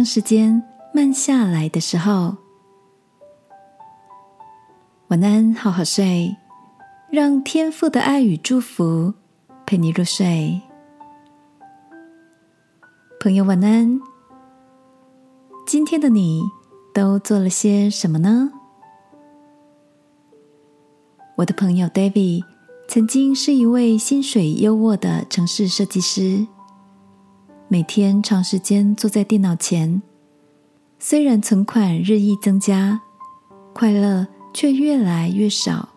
当时间慢下来的时候，晚安，好好睡，让天父的爱与祝福陪你入睡。朋友，晚安。今天的你都做了些什么呢？我的朋友 David 曾经是一位薪水优渥的城市设计师。每天长时间坐在电脑前，虽然存款日益增加，快乐却越来越少。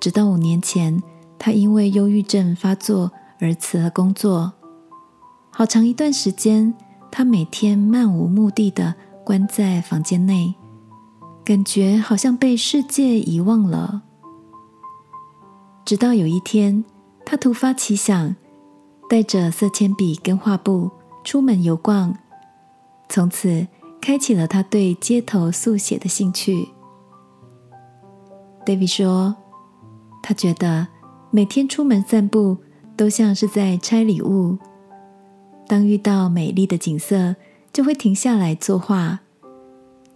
直到五年前，他因为忧郁症发作而辞了工作。好长一段时间，他每天漫无目的的关在房间内，感觉好像被世界遗忘了。直到有一天，他突发奇想。带着色铅笔跟画布出门游逛，从此开启了他对街头速写的兴趣。David 说：“他觉得每天出门散步都像是在拆礼物。当遇到美丽的景色，就会停下来作画。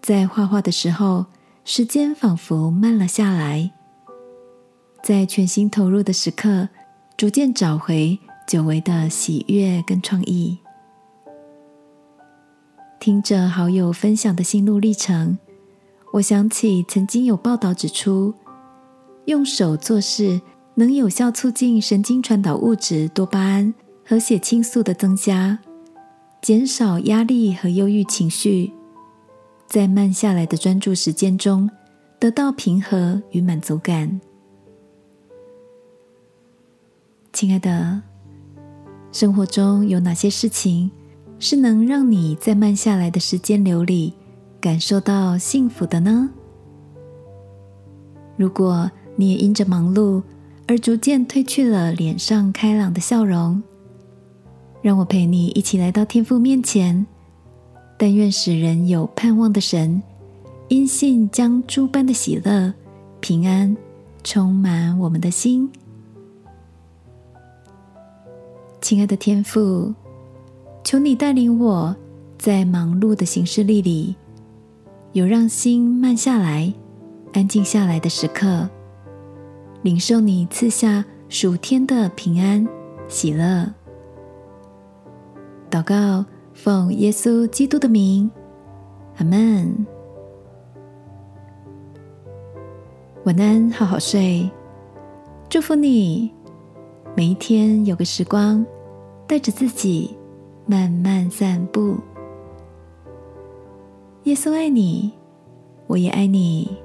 在画画的时候，时间仿佛慢了下来，在全心投入的时刻，逐渐找回。”久违的喜悦跟创意，听着好友分享的心路历程，我想起曾经有报道指出，用手做事能有效促进神经传导物质多巴胺和血清素的增加，减少压力和忧郁情绪，在慢下来的专注时间中得到平和与满足感。亲爱的。生活中有哪些事情是能让你在慢下来的时间流里感受到幸福的呢？如果你也因着忙碌而逐渐褪去了脸上开朗的笑容，让我陪你一起来到天父面前。但愿使人有盼望的神，因信将诸般的喜乐、平安充满我们的心。亲爱的天父，求你带领我在忙碌的行事历里，有让心慢下来、安静下来的时刻，领受你赐下属天的平安喜乐。祷告，奉耶稣基督的名，阿门。晚安，好好睡，祝福你，每一天有个时光。带着自己慢慢散步。耶稣爱你，我也爱你。